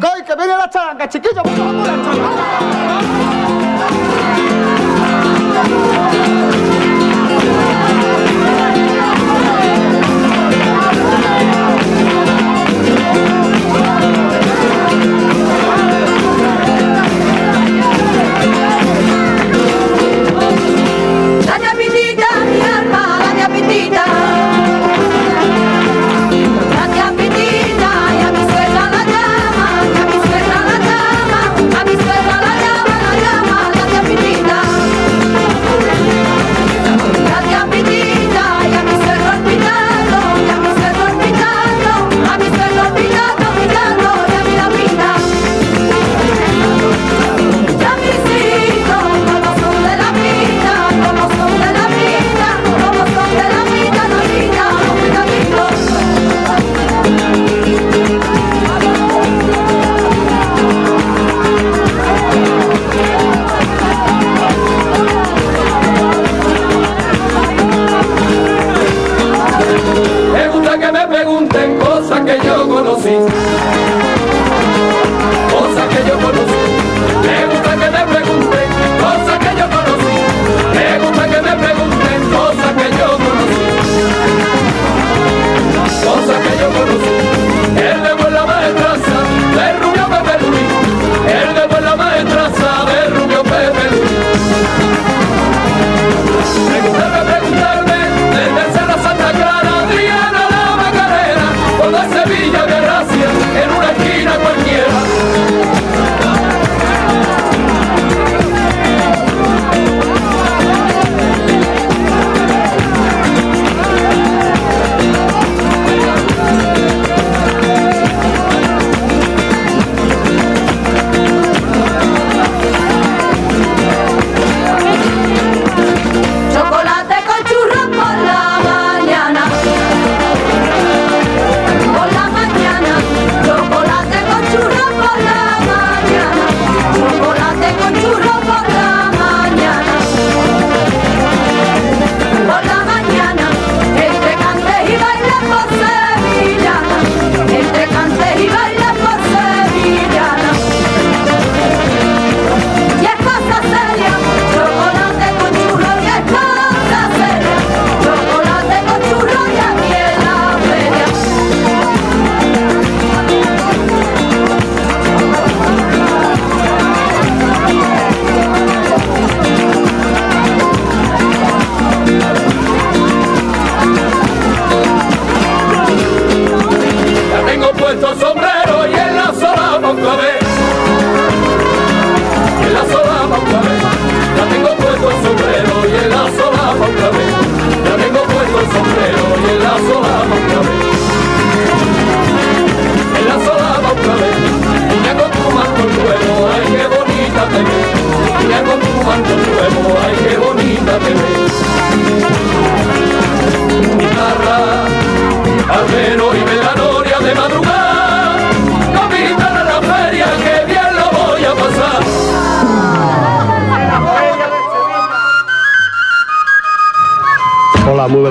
¡Coy, que viene la charanga, chiquillos! ¡Vamos a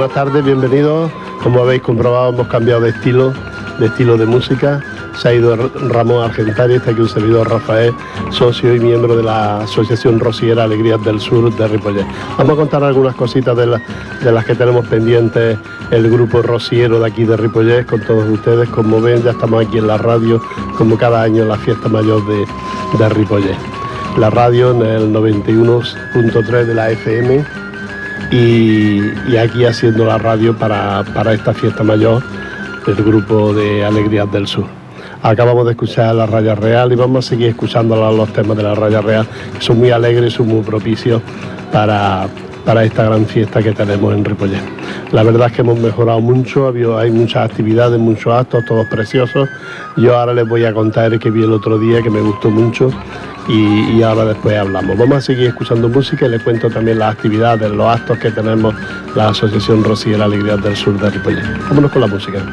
tardes, bienvenidos. Como habéis comprobado, hemos cambiado de estilo, de estilo de música. Se ha ido Ramón Argentari, está aquí un servidor Rafael, socio y miembro de la Asociación Rosiera Alegrías del Sur de Ripollet. Vamos a contar algunas cositas de, las que tenemos pendientes el grupo rociero de aquí de Ripollet con todos ustedes. Como ven, ya estamos aquí en la radio, como cada año en la fiesta mayor de, de Ripollet. La radio en el 91.3 de la FM y, aquí haciendo la radio para, esta fiesta mayor del grupo de Alegrías del Sur. Acabamos de escuchar la Raya Real y vamos a seguir escuchando los temas de la Raya Real, que son muy alegres son muy propicios para, para esta gran fiesta que tenemos en Ripollet. La verdad es que hemos mejorado mucho, hay muchas actividades, muchos actos, todos preciosos. Yo ahora les voy a contar el que vi el otro día, que me gustó mucho, y, ahora después hablamos. Vamos a seguir escuchando música y les cuento también las actividades, los actos que tenemos la Asociación Rosy y la Alegría del Sur de Ripollet. Vámonos con la música.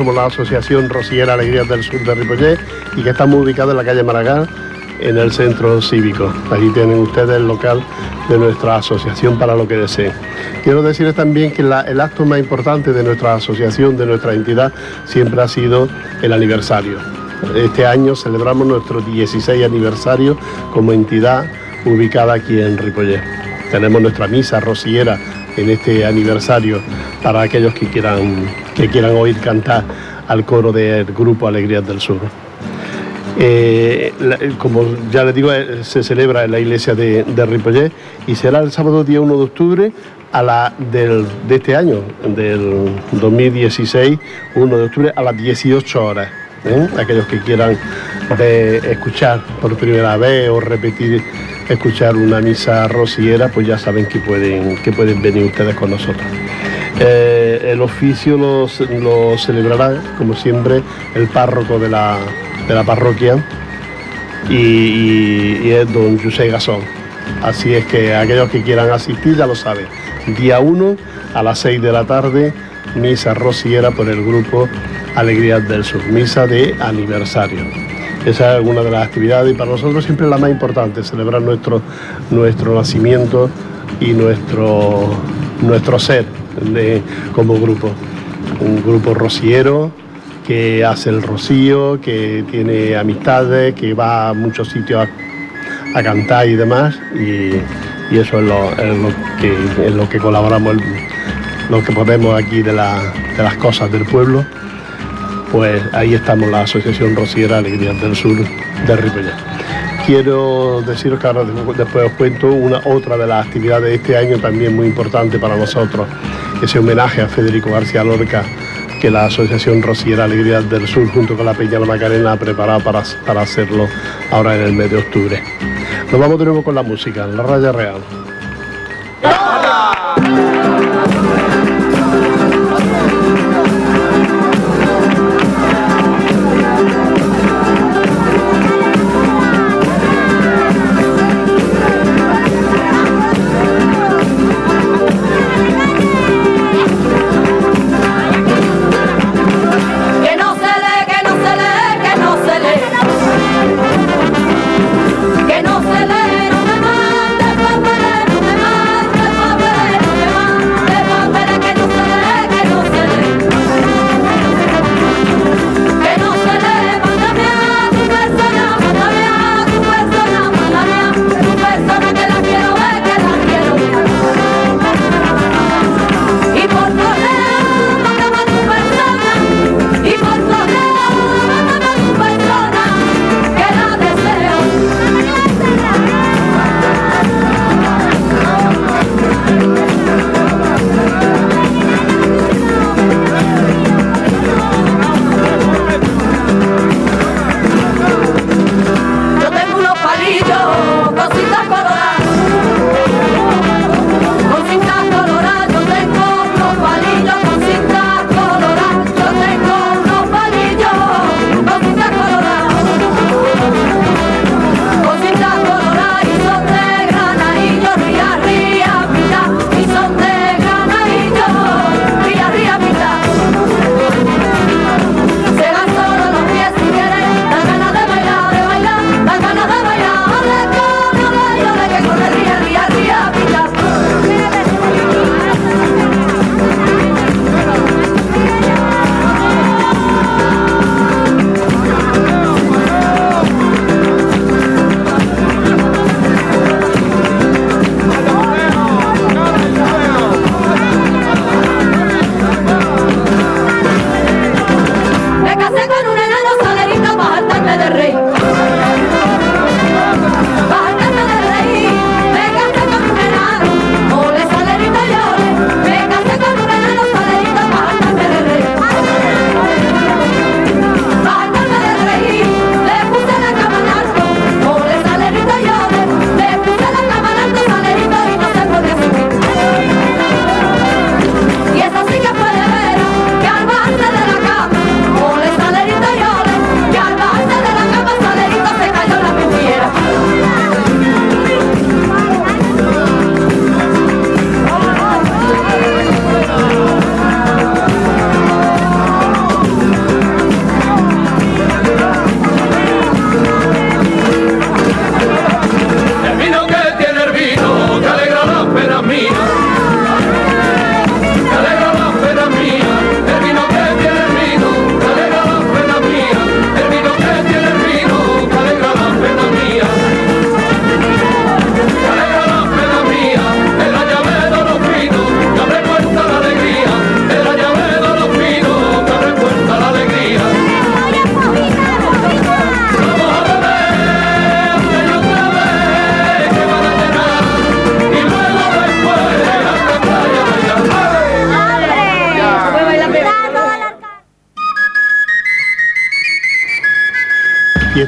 Somos la Asociación Rosiera Alegrías del Sur de Ripollet y que estamos ubicados en la calle Maragall, en el centro cívico. Allí tienen ustedes el local de nuestra asociación para lo que deseen. Quiero decirles también que la- el acto más importante de nuestra asociación, de nuestra entidad, siempre ha sido el aniversario. Este año celebramos nuestro 16 aniversario como entidad ubicada aquí en Ripollet. Tenemos nuestra misa rociera en este aniversario para aquellos que quieran, que quieran oír cantar al coro del grupo Alegrías del Sur. Eh, eh, como ya les digo, eh, se celebra en la iglesia de, de y será el sábado día 1 de octubre de este año, del 2016, 1 de octubre a las 18 horas. Aquellos que quieran escuchar por primera vez o repetir, escuchar una misa rociera, pues ya saben que pueden, que pueden venir ustedes con nosotros. Eh, el oficio lo, celebrará, como siempre, el párroco de la, de la parroquia y, es don José Gasón. Así es que aquellos que quieran asistir ya lo saben. Día 1 a las 6 de la tarde, misa rociera por el grupo Alegrías del Sur, misa de aniversario. Esa es una de las actividades y para nosotros siempre la más importante, celebrar nuestro, nuestro nacimiento y nuestro, nuestro ser de- como grupo. Un grupo rociero que hace el rocío, que tiene amistades, que va a muchos sitios a, cantar y demás. Y, eso es lo, que, colaboramos, lo que podemos aquí de, la- de las cosas del pueblo. Pues ahí estamos, la Asociación Rociera Alegrías del Sur de Ripollet. Quiero deciros que ahora después os cuento una otra de las actividades de este año también muy importante para nosotros, ese homenaje a Federico García Lorca que la Asociación Rociera Alegrías del Sur junto con la Peña La Macarena ha preparado para, para hacerlo ahora en el mes de octubre. Nos vamos de nuevo con la música, la raya real. Que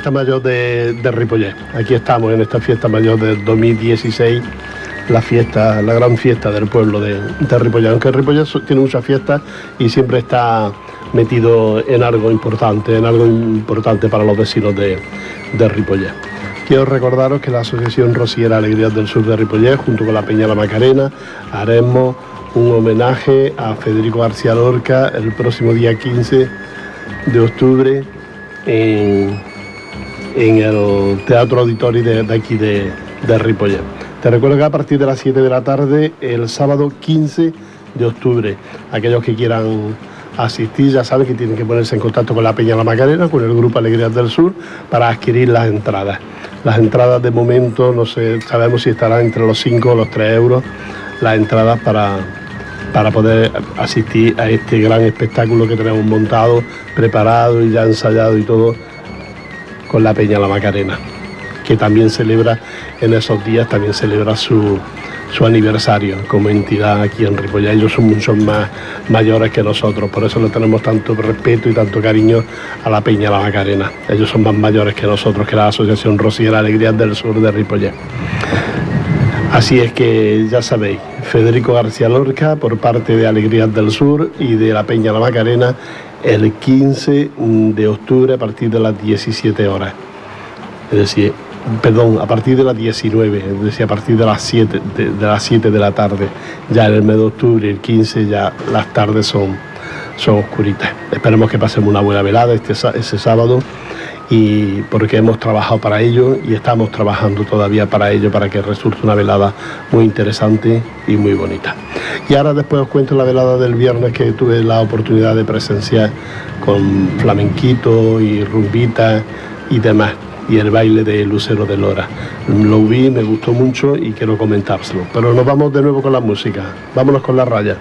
fiesta mayor de, de. Aquí estamos en esta fiesta mayor del 2016, la fiesta, la gran fiesta del pueblo de, de Ripollet. Aunque Ripollet tiene muchas fiestas y siempre está metido en algo importante, en algo importante para los vecinos de, de. Quiero recordaros que la Asociación Rosiera Alegrías del Sur de Ripollet, junto con la Peña La Macarena, haremos un homenaje a Federico García Lorca el próximo día 15 de octubre en, en el Teatro Auditorio de, aquí de, de. Te recuerdo que a partir de las 7 de la tarde, el sábado 15 de octubre, aquellos que quieran asistir ya saben que tienen que ponerse en contacto con la Peña La Macarena, con el Grupo Alegrías del Sur, para adquirir las entradas. Las entradas de momento no sé, sabemos si estarán entre los 5 o los 3 euros, las entradas para, para poder asistir a este gran espectáculo que tenemos montado, preparado y ya ensayado y todo con la Peña La Macarena, que también celebra en esos días, también celebra su, su aniversario como entidad aquí en Ripollet. Ellos son mucho más mayores que nosotros, por eso le tenemos tanto respeto y tanto cariño a la Peña La Macarena. Ellos son más mayores que nosotros, que la Asociación Rosiera Alegrías del Sur de Ripollet. Así es que ya sabéis, Federico García Lorca por parte de Alegrías del Sur y de la Peña La Macarena el 15 de octubre a partir de las 17 horas. Es decir, perdón, a partir de las 19, es decir, a partir de las 7 de, las 7 de la tarde. Ya en el mes de octubre, el 15, ya las tardes son, son oscuritas. Esperemos que pasemos una buena velada este, ese sábado y porque hemos trabajado para ello y estamos trabajando todavía para ello, para que resulte una velada muy interesante y muy bonita. Y ahora después os cuento la velada del viernes que tuve la oportunidad de presenciar con flamenquito y rumbita y demás. Y el baile de Lucero de Lora. Lo vi, me gustó mucho y quiero comentárselo. Pero nos vamos de nuevo con la música. Vámonos con la raya.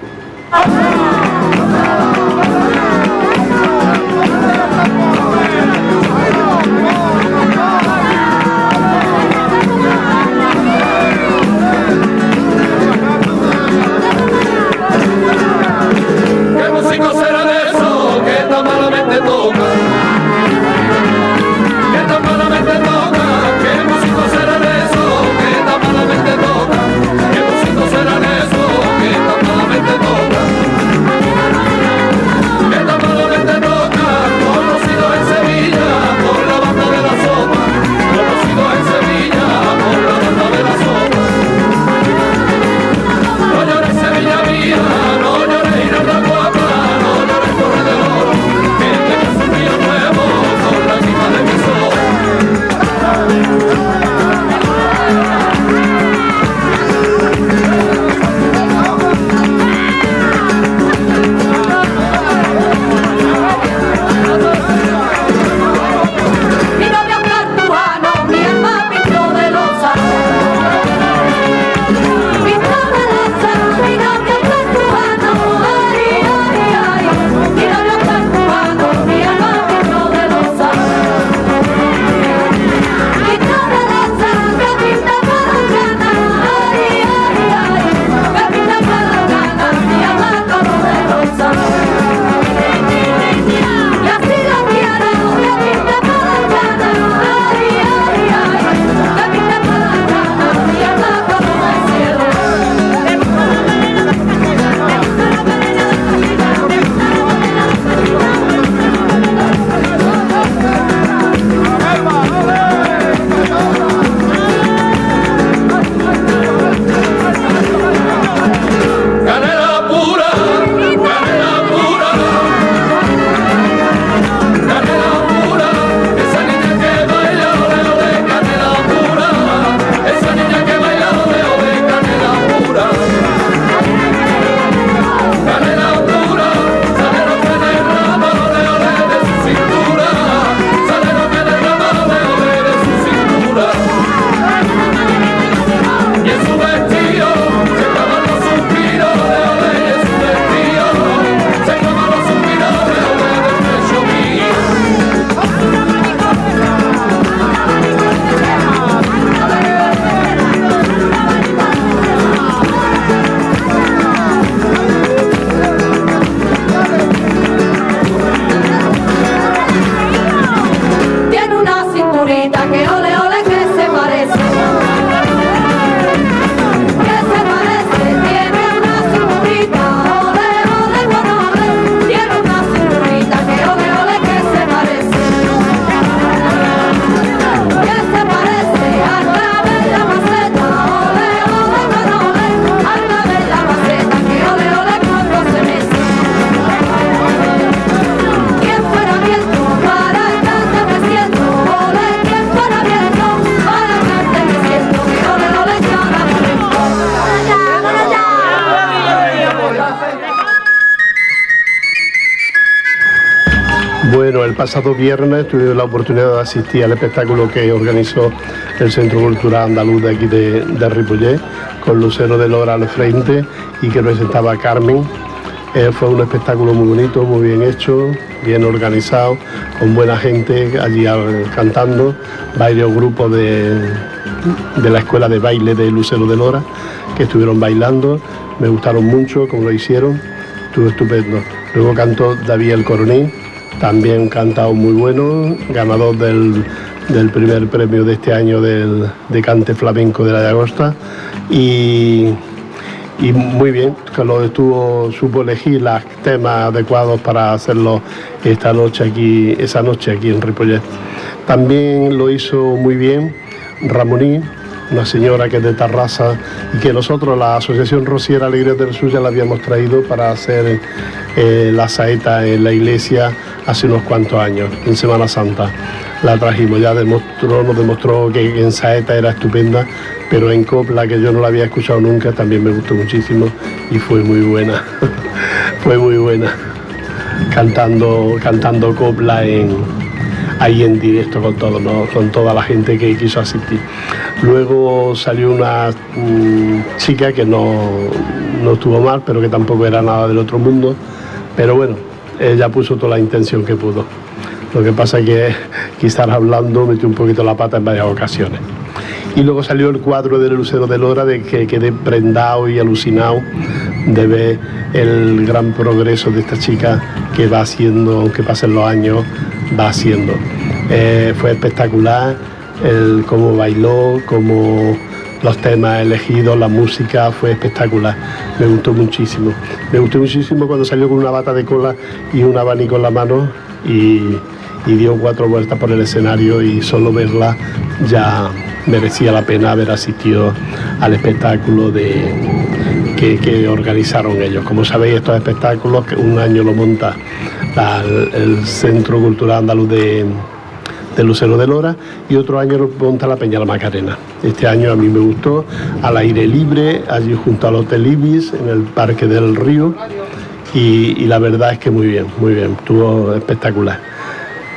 Pasado viernes tuve la oportunidad de asistir al espectáculo que organizó el Centro Cultural Andaluz de aquí de, de con Lucero de Lora al frente y que presentaba a Carmen. Eh, fue un espectáculo muy bonito, muy bien hecho, bien organizado, con buena gente allí al- cantando, varios grupos de, de la escuela de baile de Lucero de Lora que estuvieron bailando, me gustaron mucho como lo hicieron, estuvo estupendo. Luego cantó David el Coronel, también cantado muy bueno, ganador del, del primer premio de este año del, de cante flamenco de la de Agosta y, y muy bien, que lo estuvo, supo elegir los temas adecuados para hacerlo esta noche aquí, esa noche aquí en Ripollet. También lo hizo muy bien Ramoní, una señora que es de Tarrasa y que nosotros, la Asociación Rociera Alegría del Sur, ya la habíamos traído para hacer eh, la saeta en la iglesia hace unos cuantos años, en Semana Santa. La trajimos, ya demostró, nos demostró que en saeta era estupenda, pero en copla, que yo no la había escuchado nunca, también me gustó muchísimo y fue muy buena, fue muy buena, cantando, cantando copla en, ahí en directo con todo, con toda la gente que quiso asistir. Luego salió una mm, chica que no, no estuvo mal, pero que tampoco era nada del otro mundo. Pero bueno, ella puso toda la intención que pudo. Lo que pasa es que quizás hablando metió un poquito la pata en varias ocasiones. Y luego salió el cuadro del Lucero de Lora de que quedé prendado y alucinado de ver el gran progreso de esta chica que va haciendo, aunque pasen los años, va haciendo. Eh, fue espectacular el cómo bailó, cómo los temas elegidos, la música, fue espectacular. Me gustó muchísimo. Me gustó muchísimo cuando salió con una bata de cola y un abanico en la mano y, dio cuatro vueltas por el escenario y solo verla ya merecía la pena haber asistido al espectáculo que, que organizaron ellos. Como sabéis, estos espectáculos, que un año lo monta el Centro Cultural Andaluz de, de Lucero de Lora y otro año monta la Peña La Macarena. Este año a mí me gustó, al aire libre, allí junto al Hotel Ibis, en el Parque del Río, y, y la verdad es que muy bien, muy bien, estuvo espectacular.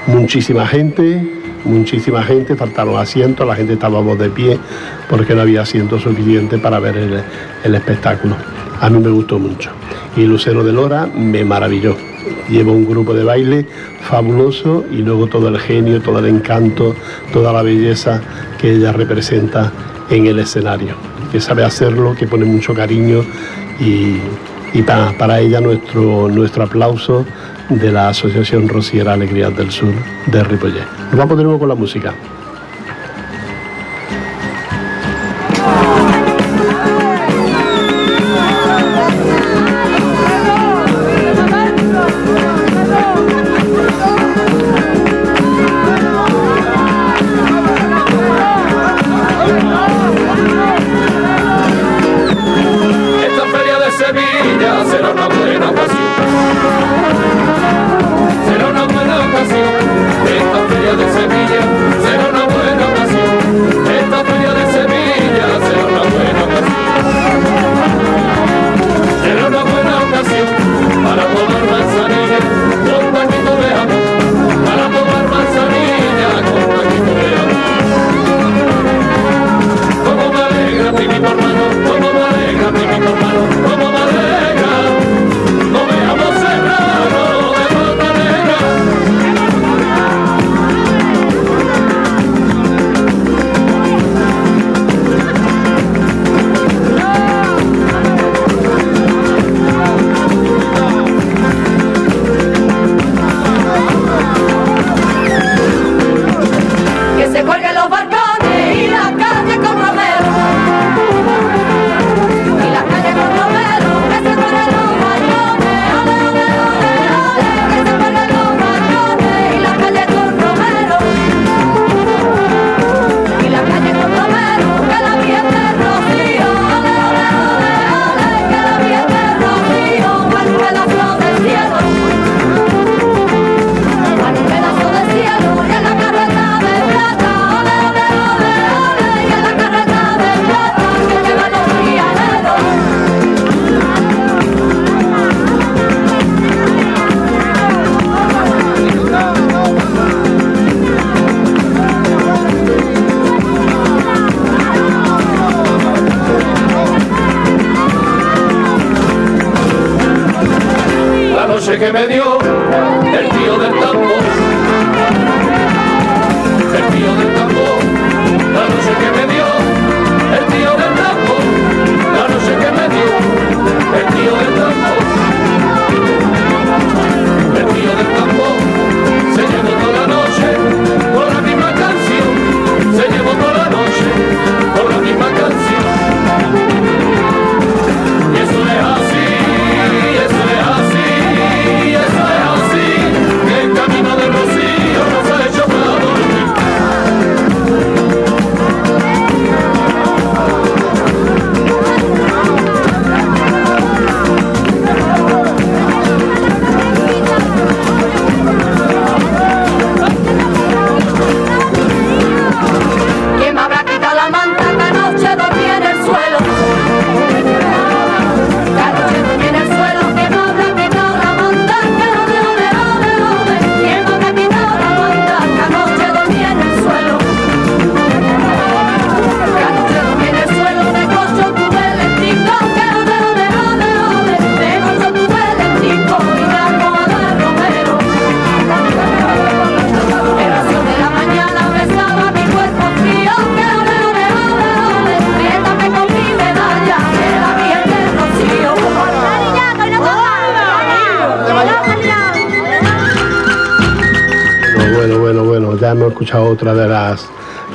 Muchísima gente, muchísima gente, faltaron asientos, la gente estábamos de pie porque no había asiento suficiente para ver el, el espectáculo. A mí me gustó mucho. Y Lucero de Lora me maravilló. Lleva un grupo de baile fabuloso y luego todo el genio, todo el encanto, toda la belleza que ella representa en el escenario. Que sabe hacerlo, que pone mucho cariño y, y pa- para ella nuestro, nuestro aplauso de la Asociación Rociera Alegrías del Sur de Ripollet. Nos vamos de nuevo con la música.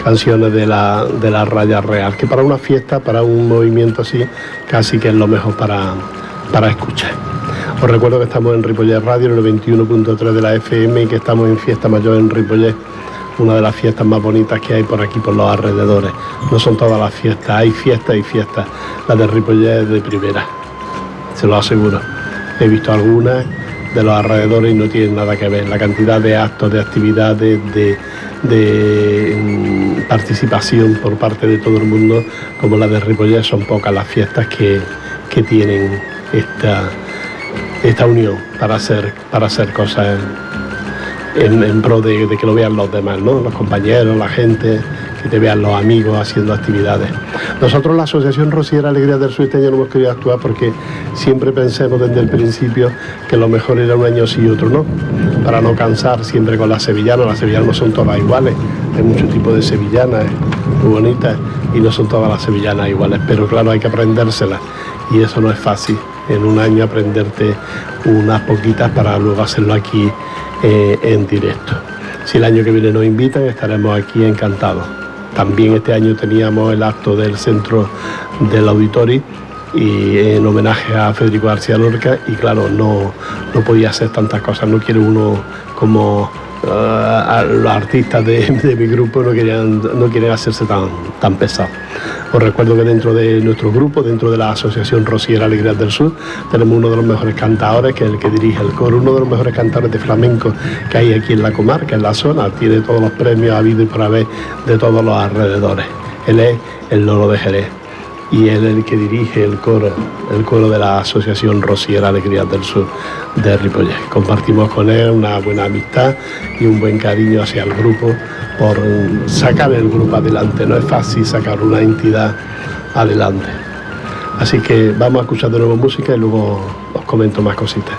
Canciones de la, de la raya real, que para una fiesta, para un movimiento así, casi que es lo mejor para, para escuchar. Os recuerdo que estamos en Ripollet Radio, en el 21.3 de la FM y que estamos en Fiesta Mayor en Ripollet, una de las fiestas más bonitas que hay por aquí, por los alrededores. No son todas las fiestas, hay fiestas y fiestas. La de Ripollet es de primera, se lo aseguro. He visto algunas de los alrededores y no tienen nada que ver. La cantidad de actos, de actividades, de, mm, participación por parte de todo el mundo, como la de Ripollet, son pocas las fiestas que, que tienen esta, esta unión para hacer, para hacer cosas en, pro de, que lo vean los demás, ¿no? los compañeros, la gente, que te vean los amigos haciendo actividades. Nosotros, la Asociación Rociera Alegría del Sur este año no hemos querido actuar porque siempre pensemos desde el principio que lo mejor era un año sí y otro no, para no cansar siempre con las sevillanas. Las sevillanas no son todas iguales, hay muchos tipos de sevillanas muy bonitas y no son todas las sevillanas iguales, pero claro, hay que aprendérselas y eso no es fácil. En un año aprenderte unas poquitas para luego hacerlo aquí eh, en directo. Si el año que viene nos invitan, estaremos aquí encantados. También este año teníamos el acto del centro del auditorio y en homenaje a Federico García Lorca y claro, no, no podía hacer tantas cosas, no quiere uno como eh, a los artistas de, mi grupo no querían no quieren hacerse tan, tan pesados. Os recuerdo que dentro de nuestro grupo, dentro de la Asociación Rociera Alegría del Sur, tenemos uno de los mejores cantadores, que es el que dirige el coro, uno de los mejores cantadores de flamenco que hay aquí en la comarca, en la zona, tiene todos los premios habido y por haber de todos los alrededores. Él es el Loro de Jerez y él es el que dirige el coro, el coro de la Asociación Rociera Alegría del Sur de Ripollet. Compartimos con él una buena amistad y un buen cariño hacia el grupo por sacar el grupo adelante. No es fácil sacar una entidad adelante. Así que vamos a escuchar de nuevo música y luego os comento más cositas.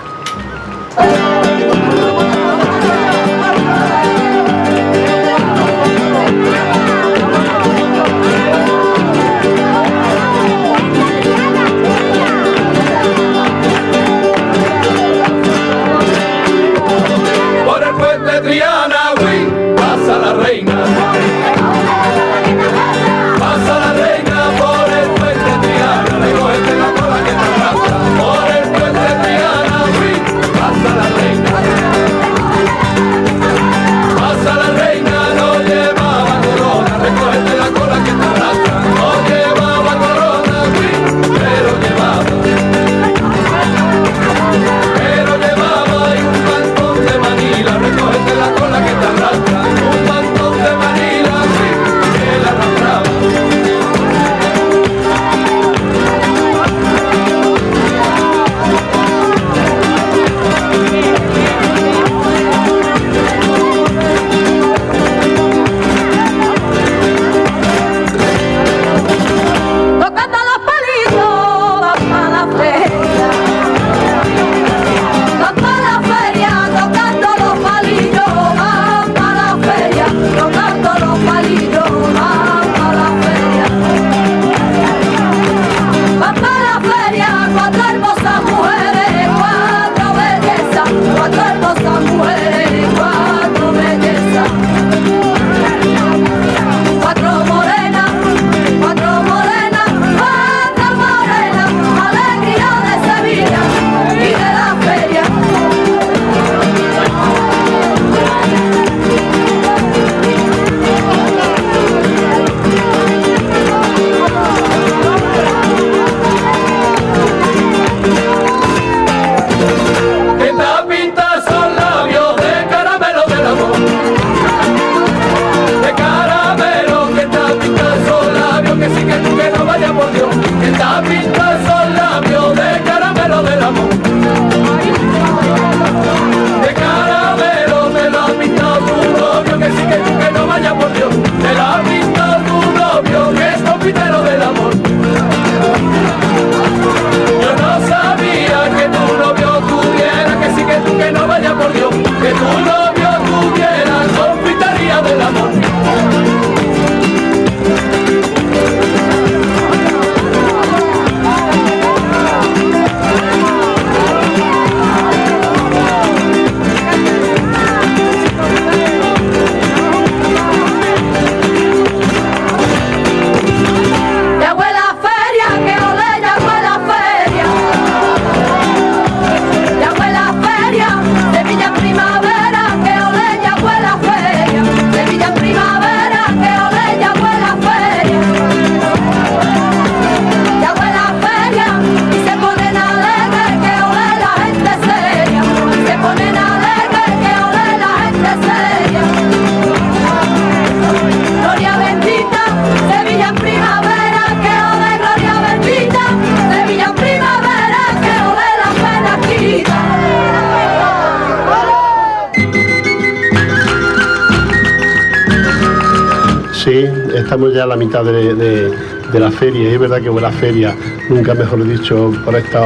Estamos ya a la mitad de, de- la feria. y Es verdad que la feria, nunca mejor dicho, por, esta,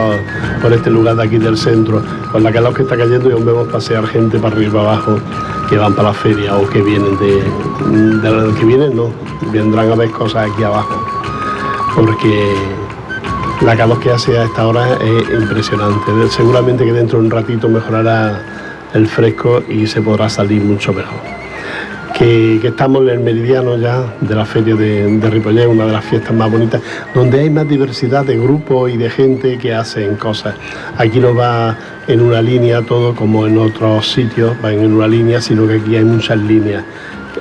por este lugar de aquí del centro, con la calor que está cayendo y aún vemos pasear gente para arriba y para abajo que van para la feria o que vienen de, de que vienen no, vendrán a ver cosas aquí abajo. Porque la calor que hace a esta hora es impresionante. Seguramente que dentro de un ratito mejorará el fresco y se podrá salir mucho mejor que, estamos en el meridiano ya de la feria de, de Ripollet, una de las fiestas más bonitas, donde hay más diversidad de grupos y de gente que hacen cosas. Aquí no va en una línea todo como en otros sitios, va en una línea, sino que aquí hay muchas líneas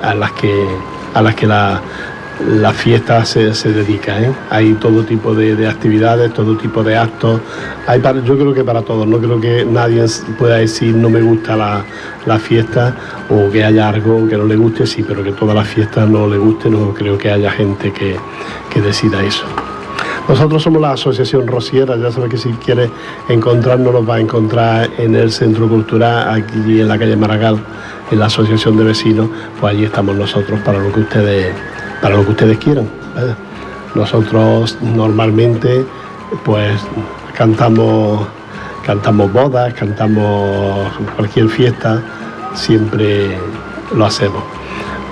a las que, a las que la, la fiesta se, se dedica. ¿eh? Hay todo tipo de, de actividades, todo tipo de actos. Hay para, yo creo que para todos, no creo que nadie pueda decir no me gusta la, la fiesta o que haya algo que no le guste, sí, pero que toda la fiesta no le guste, no creo que haya gente que, que decida eso. Nosotros somos la Asociación Rosiera, ya sabes que si quiere encontrarnos nos va a encontrar en el Centro Cultural, aquí en la calle Maragall, en la Asociación de Vecinos, pues allí estamos nosotros para lo que ustedes, para lo que ustedes quieran. Nosotros normalmente pues cantamos, cantamos bodas, cantamos cualquier fiesta, siempre lo hacemos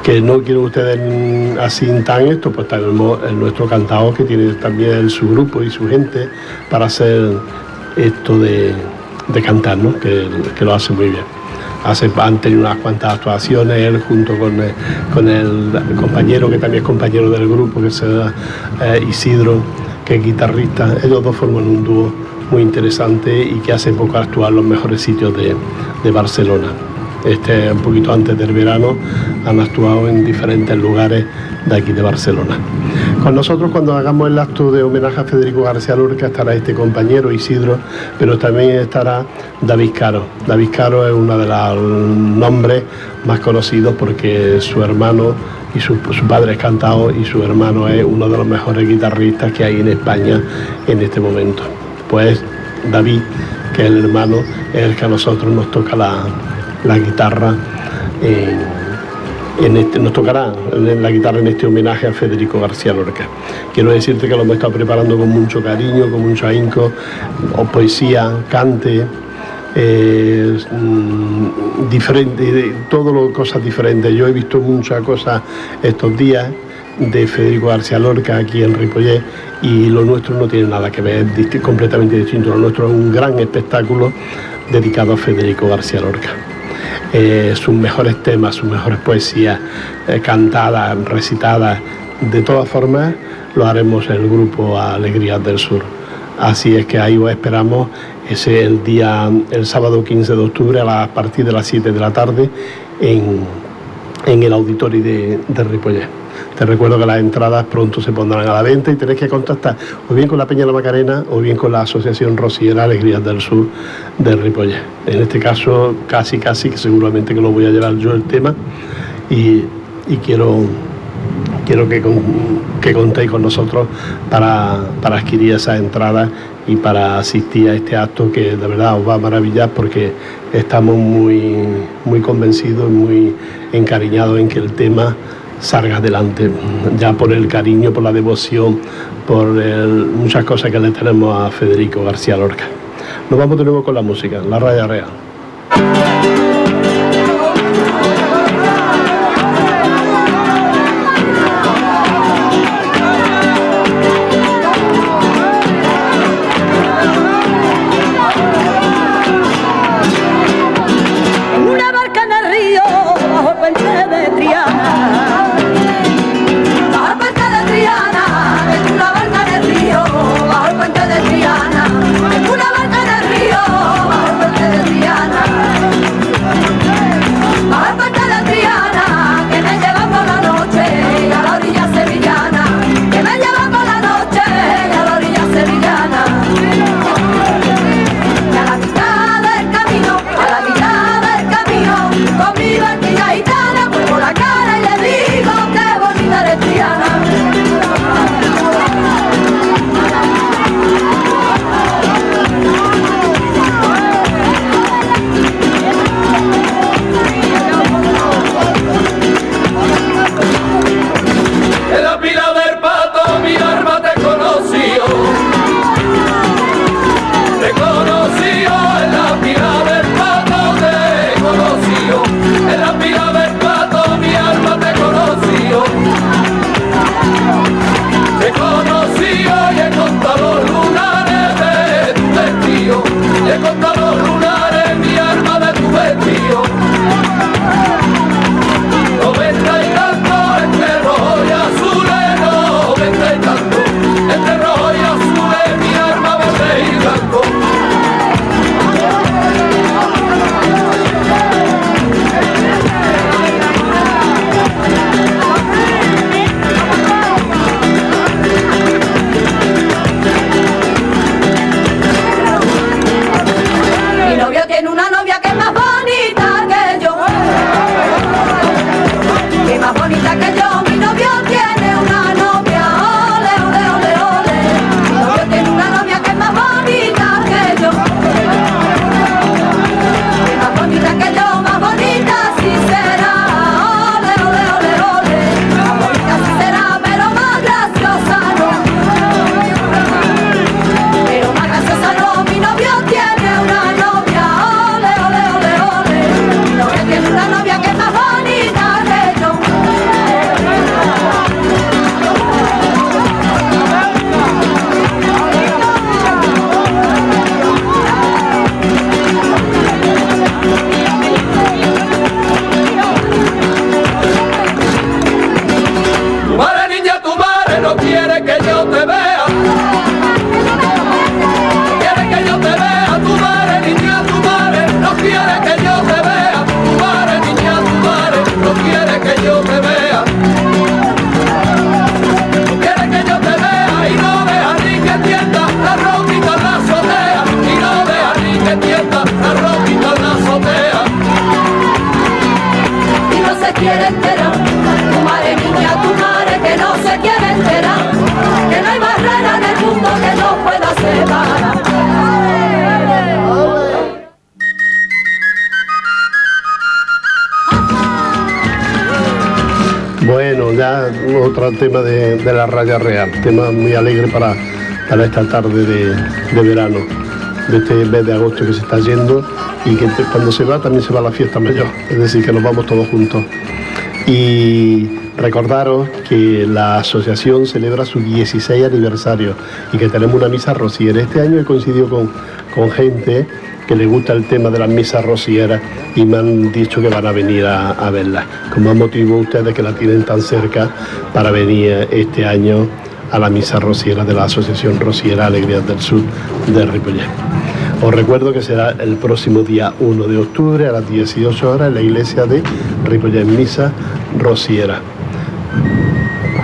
que no quieren ustedes así tan esto, pues tenemos nuestro cantador que tiene también su grupo y su gente para hacer esto de, de cantar, ¿no? que, que lo hace muy bien. Hace, han tenido unas cuantas actuaciones, él junto con el, con el compañero que también es compañero del grupo, que es eh, Isidro, que es guitarrista. Ellos dos forman un dúo muy interesante y que hace poco actuar en los mejores sitios de, de Barcelona este, un poquito antes del verano, han actuado en diferentes lugares de aquí de Barcelona. Con nosotros cuando hagamos el acto de homenaje a Federico García Lorca estará este compañero Isidro, pero también estará David Caro. David Caro es uno de los nombres más conocidos porque su hermano y su, padre es cantado y su hermano es uno de los mejores guitarristas que hay en España en este momento. Pues David, que es el hermano, es el que a nosotros nos toca la, la guitarra en este, nos tocará la guitarra en este homenaje a Federico García Lorca. Quiero decirte que lo hemos estado preparando con mucho cariño, con mucho ahínco, poesía, cante, eh, diferente, todo cosas diferentes. Yo he visto muchas cosas estos días de Federico García Lorca aquí en Ripollet y lo nuestro no tiene nada que ver, es completamente distinto. Lo nuestro es un gran espectáculo dedicado a Federico García Lorca. Eh, sus mejores temas, sus mejores poesías eh, cantadas, recitadas, de todas formas lo haremos en el grupo Alegrías del Sur. Así es que ahí os esperamos ese el día, el sábado 15 de octubre a, la- partir de las 7 de la tarde en, en el auditorio de, de. Te recuerdo que las entradas pronto se pondrán a la venta y tenéis que contactar o bien con la Peña de la Macarena o bien con la Asociación Rosiera Alegrías del Sur de Ripollet. En este caso, casi, casi, que seguramente que lo voy a llevar yo el tema y, y quiero, quiero que, que contéis con nosotros para, para adquirir esas entradas y para asistir a este acto que de verdad os va a maravillar porque estamos muy, muy convencidos y muy encariñados en que el tema salga adelante, ya por el cariño, por la devoción, por el- muchas cosas que le tenemos a Federico García Lorca. Nos vamos de nuevo con la música, la raya real. Tema muy alegre para, para esta tarde de, verano, de este mes de agosto que se está yendo y que cuando se va también se va la fiesta mayor, es decir, que nos vamos todos juntos. Y recordaros que la asociación celebra su 16 aniversario y que tenemos una misa rociera. Este año he coincidido con, con gente que le gusta el tema de las misas rocieras y me han dicho que van a venir a, a verla. Más motivo ustedes que la tienen tan cerca para venir este año a la misa rociera de la Asociación Rociera Alegrías del Sur de Ripollet. Os recuerdo que será el próximo día 1 de octubre a las 18 horas en la iglesia de Ripollet Misa Rociera,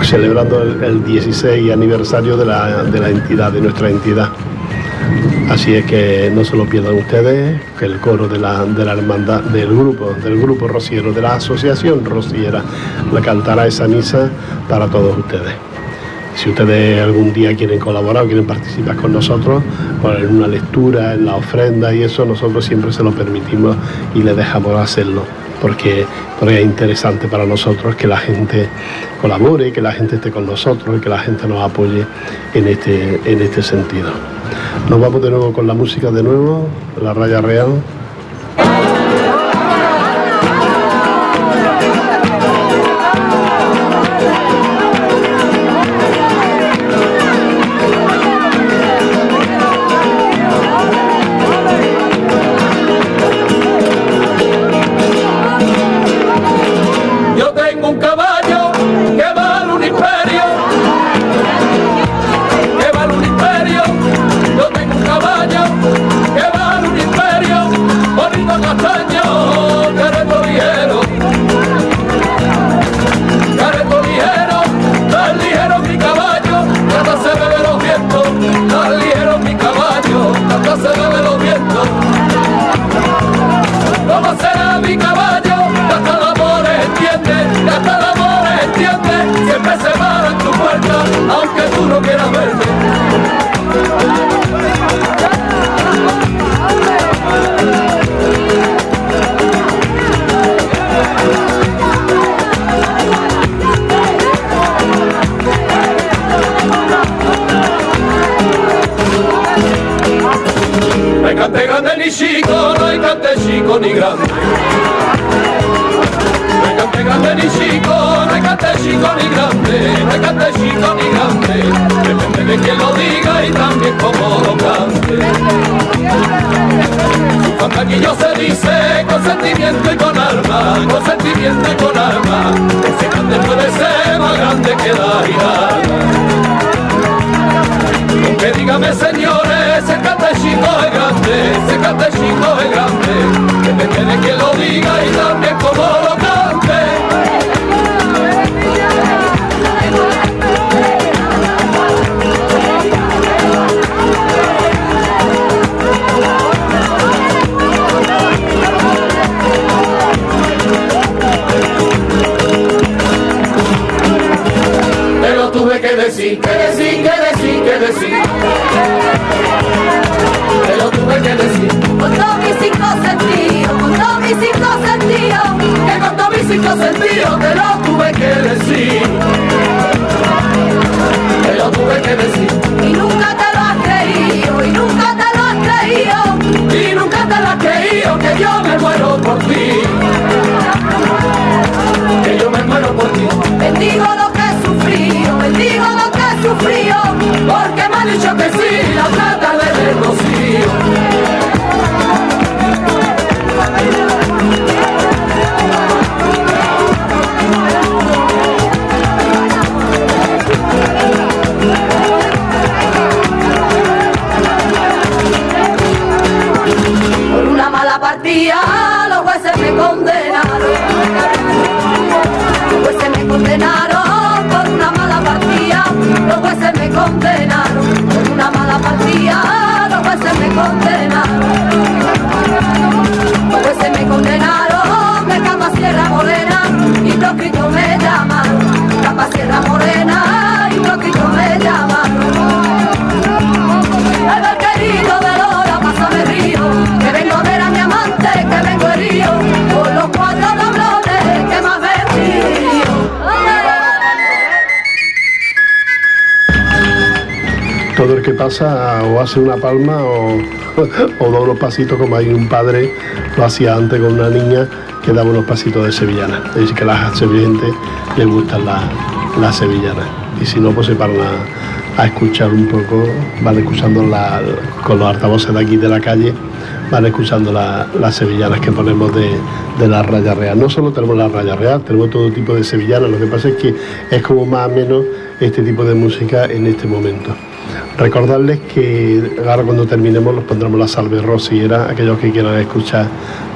celebrando el, el 16 aniversario de la, de la entidad, de nuestra entidad. Así es que no se lo pierdan ustedes, que el coro de la, de la hermandad, del grupo, del grupo rociero, de la asociación rociera, la cantará esa misa para todos ustedes. Si ustedes algún día quieren colaborar o quieren participar con nosotros, pues en una lectura, en la ofrenda y eso, nosotros siempre se lo permitimos y les dejamos hacerlo, porque, porque es interesante para nosotros que la gente colabore, que la gente esté con nosotros y que la gente nos apoye en este, en este sentido. Nos vamos de nuevo con la música de nuevo, la raya real. O hace una palma o, o da unos pasitos como hay un padre lo hacía antes con una niña que daba unos pasitos de sevillana. Es decir, que a las sevillantes les gustan las, las sevillanas. Y si no, pues se paran a, a escuchar un poco, van escuchando la- con los altavoces de aquí de la calle, van escuchando la- las sevillanas que ponemos de, de la raya real. No solo tenemos la raya real, tenemos todo tipo de sevillanas, lo que pasa es que es como más o menos este tipo de música en este momento. Recordarles que ahora cuando terminemos los pondremos la salve rociera, aquellos que quieran escuchar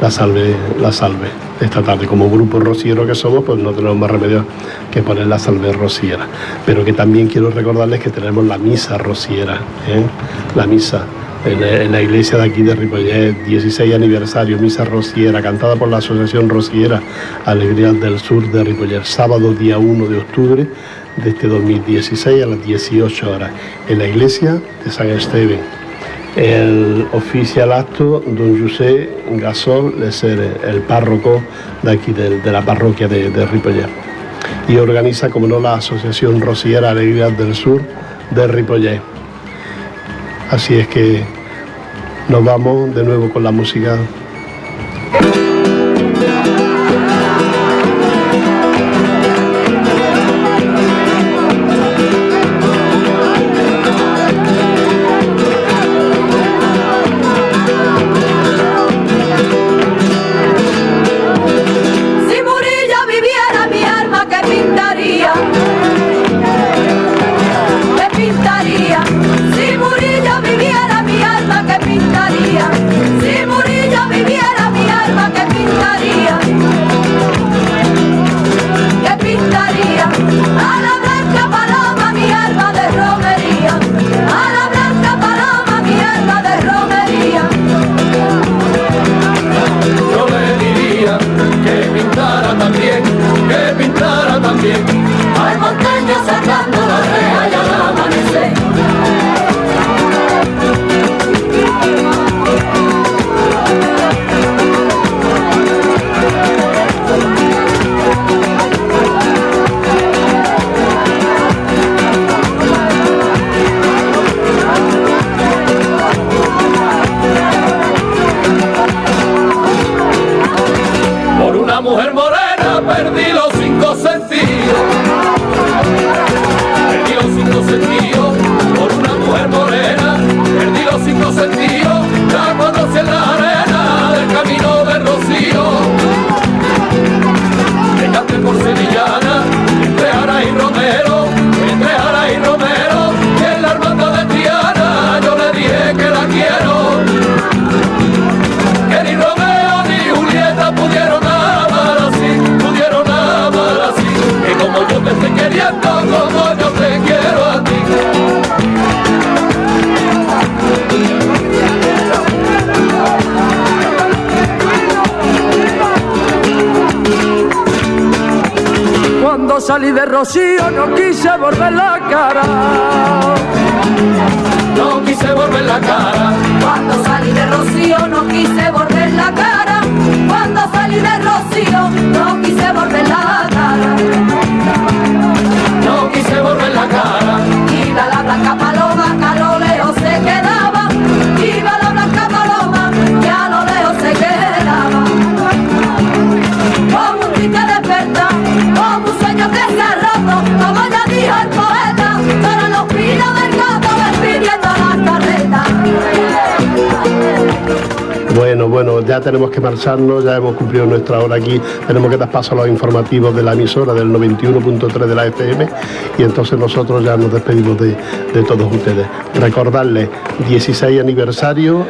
la salve, la salve esta tarde. Como grupo rociero que somos, pues no tenemos más remedio que poner la salve rociera. Pero que también quiero recordarles que tenemos la misa rociera, ¿eh? la misa. En, la iglesia de aquí de Ripollet, 16 aniversario, misa rociera, cantada por la Asociación Rociera Alegrías del Sur de Ripollet, sábado día 1 de octubre de este 2016 a las 18 horas, en la iglesia de San Esteban. El oficial acto, don José Gasol, es el, párroco de aquí, de, la parroquia de, de. Y organiza, como no, la Asociación Rociera Alegrías del Sur de Ripollet. Así es que nos vamos de nuevo con la música. Quise volver la ya tenemos que marcharnos, ya hemos cumplido nuestra hora aquí, tenemos que dar paso a los informativos de la emisora del 91.3 de la FM y entonces nosotros ya nos despedimos de, de todos ustedes. Recordarles, 16 aniversario,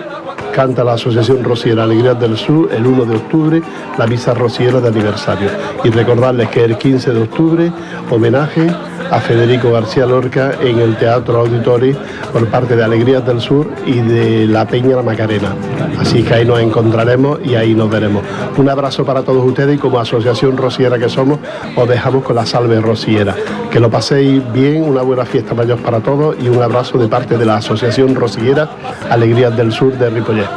canta la Asociación Rociera Alegrías del Sur el 1 de octubre, la misa rociera de aniversario. Y recordarles que el 15 de octubre, homenaje a Federico García Lorca en el Teatro Auditori por parte de Alegrías del Sur y de La Peña La Macarena. Así que ahí nos encontraremos y ahí nos veremos. Un abrazo para todos ustedes y como asociación rociera que somos, os dejamos con la salve rociera. Que lo paséis bien, una buena fiesta mayor para todos y un abrazo de parte de la Asociación Rociera Alegrías del Sur de Ripollet.